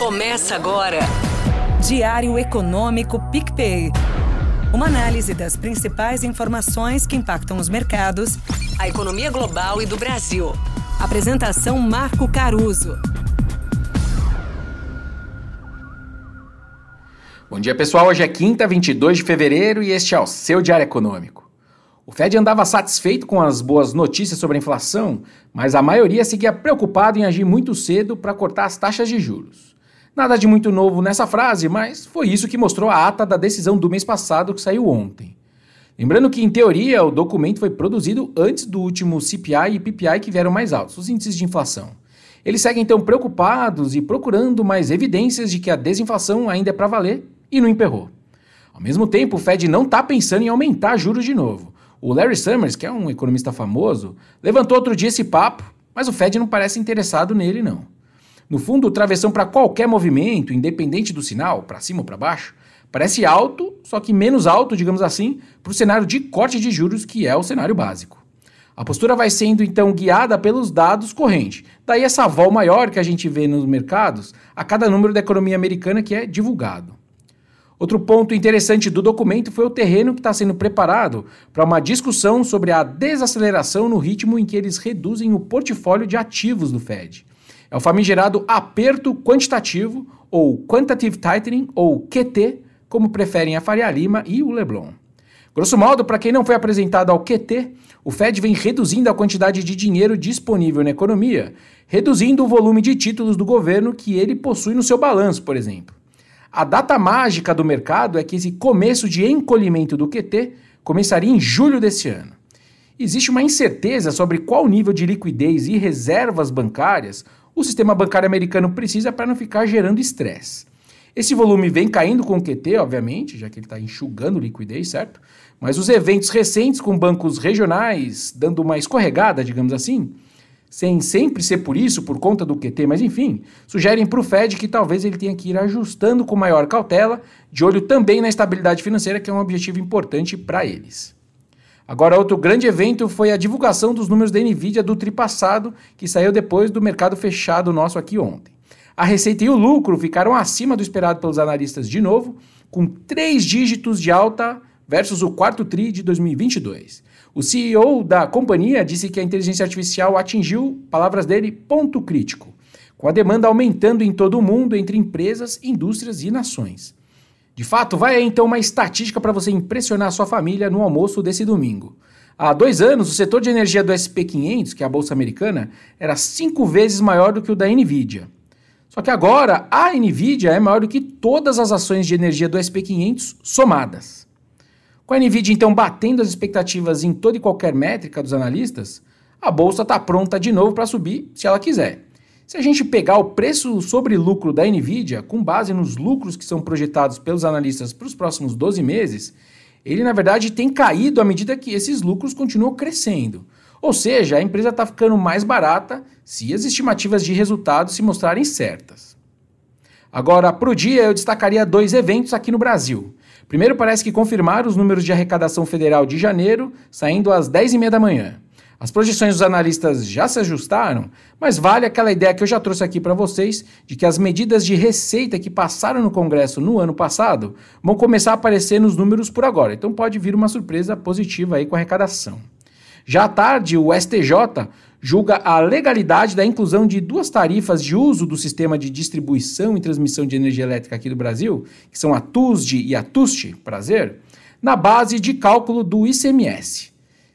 Começa agora. Diário Econômico PicPay. Uma análise das principais informações que impactam os mercados, a economia global e do Brasil. Apresentação Marco Caruso. Bom dia, pessoal. Hoje é quinta, 22 de fevereiro e este é o seu Diário Econômico. O Fed andava satisfeito com as boas notícias sobre a inflação, mas a maioria seguia preocupado em agir muito cedo para cortar as taxas de juros. Nada de muito novo nessa frase, mas foi isso que mostrou a ata da decisão do mês passado que saiu ontem. Lembrando que, em teoria, o documento foi produzido antes do último CPI e PPI que vieram mais altos, os índices de inflação. Eles seguem então preocupados e procurando mais evidências de que a desinflação ainda é para valer e não emperrou. Ao mesmo tempo, o Fed não está pensando em aumentar juros de novo. O Larry Summers, que é um economista famoso, levantou outro dia esse papo, mas o Fed não parece interessado nele, não. No fundo, travessão para qualquer movimento, independente do sinal, para cima ou para baixo, parece alto, só que menos alto, digamos assim, para o cenário de corte de juros, que é o cenário básico. A postura vai sendo então guiada pelos dados correntes. Daí essa vol maior que a gente vê nos mercados a cada número da economia americana que é divulgado. Outro ponto interessante do documento foi o terreno que está sendo preparado para uma discussão sobre a desaceleração no ritmo em que eles reduzem o portfólio de ativos do Fed. É o famigerado aperto quantitativo, ou Quantitative Tightening, ou QT, como preferem a Faria Lima e o Leblon. Grosso modo, para quem não foi apresentado ao QT, o Fed vem reduzindo a quantidade de dinheiro disponível na economia, reduzindo o volume de títulos do governo que ele possui no seu balanço, por exemplo. A data mágica do mercado é que esse começo de encolhimento do QT começaria em julho desse ano. Existe uma incerteza sobre qual nível de liquidez e reservas bancárias o sistema bancário americano precisa para não ficar gerando estresse. Esse volume vem caindo com o QT, obviamente, já que ele está enxugando liquidez, certo? Mas os eventos recentes com bancos regionais dando uma escorregada, digamos assim, sem sempre ser por isso, por conta do QT, mas enfim, sugerem para o Fed que talvez ele tenha que ir ajustando com maior cautela, de olho também na estabilidade financeira, que é um objetivo importante para eles. Agora, outro grande evento foi a divulgação dos números da Nvidia do tri passado, que saiu depois do mercado fechado nosso aqui ontem. A receita e o lucro ficaram acima do esperado pelos analistas de novo, com três dígitos de alta versus o quarto TRI de 2022. O CEO da companhia disse que a inteligência artificial atingiu, palavras dele, ponto crítico, com a demanda aumentando em todo o mundo entre empresas, indústrias e nações. De fato, vai aí então uma estatística para você impressionar sua família no almoço desse domingo. Há dois anos, o setor de energia do SP500, que é a bolsa americana, era cinco vezes maior do que o da Nvidia. Só que agora, a Nvidia é maior do que todas as ações de energia do SP500 somadas. Com a Nvidia então batendo as expectativas em toda e qualquer métrica dos analistas, a bolsa está pronta de novo para subir se ela quiser. Se a gente pegar o preço sobre lucro da Nvidia, com base nos lucros que são projetados pelos analistas para os próximos 12 meses, ele na verdade tem caído à medida que esses lucros continuam crescendo. Ou seja, a empresa está ficando mais barata se as estimativas de resultados se mostrarem certas. Agora, para o dia, eu destacaria dois eventos aqui no Brasil. Primeiro, parece que confirmaram os números de arrecadação federal de janeiro, saindo às 10h30 da manhã. As projeções dos analistas já se ajustaram, mas vale aquela ideia que eu já trouxe aqui para vocês de que as medidas de receita que passaram no Congresso no ano passado vão começar a aparecer nos números por agora. Então pode vir uma surpresa positiva aí com a arrecadação. Já à tarde, o STJ julga a legalidade da inclusão de duas tarifas de uso do sistema de distribuição e transmissão de energia elétrica aqui do Brasil, que são a TUSD e a TUST, prazer, na base de cálculo do ICMS.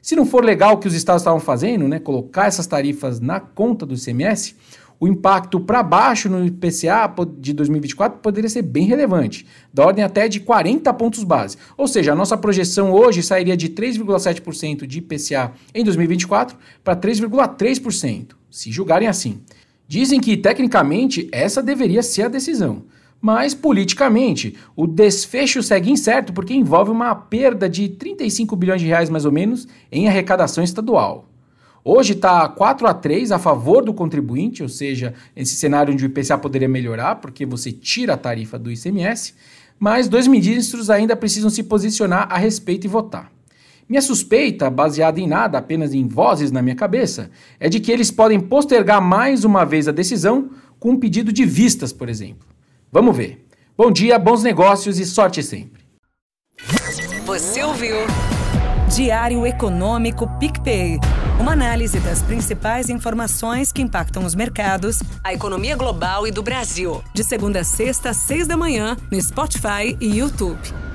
Se não for legal o que os estados estavam fazendo, né, colocar essas tarifas na conta do ICMS, o impacto para baixo no IPCA de 2024 poderia ser bem relevante, da ordem até de 40 pontos base. Ou seja, a nossa projeção hoje sairia de 3,7% de IPCA em 2024 para 3,3%, se julgarem assim. Dizem que, tecnicamente, essa deveria ser a decisão. Mas, politicamente, o desfecho segue incerto porque envolve uma perda de 35 bilhões de reais, mais ou menos, em arrecadação estadual. Hoje está 4 a 3 a favor do contribuinte, ou seja, esse cenário onde o IPCA poderia melhorar, porque você tira a tarifa do ICMS, mas dois ministros ainda precisam se posicionar a respeito e votar. Minha suspeita, baseada em nada, apenas em vozes na minha cabeça, é de que eles podem postergar mais uma vez a decisão com um pedido de vistas, por exemplo. Vamos ver. Bom dia, bons negócios e sorte sempre. Você ouviu? Diário Econômico PicPay. Uma análise das principais informações que impactam os mercados, a economia global e do Brasil. De segunda a sexta, às seis da manhã, no Spotify e YouTube.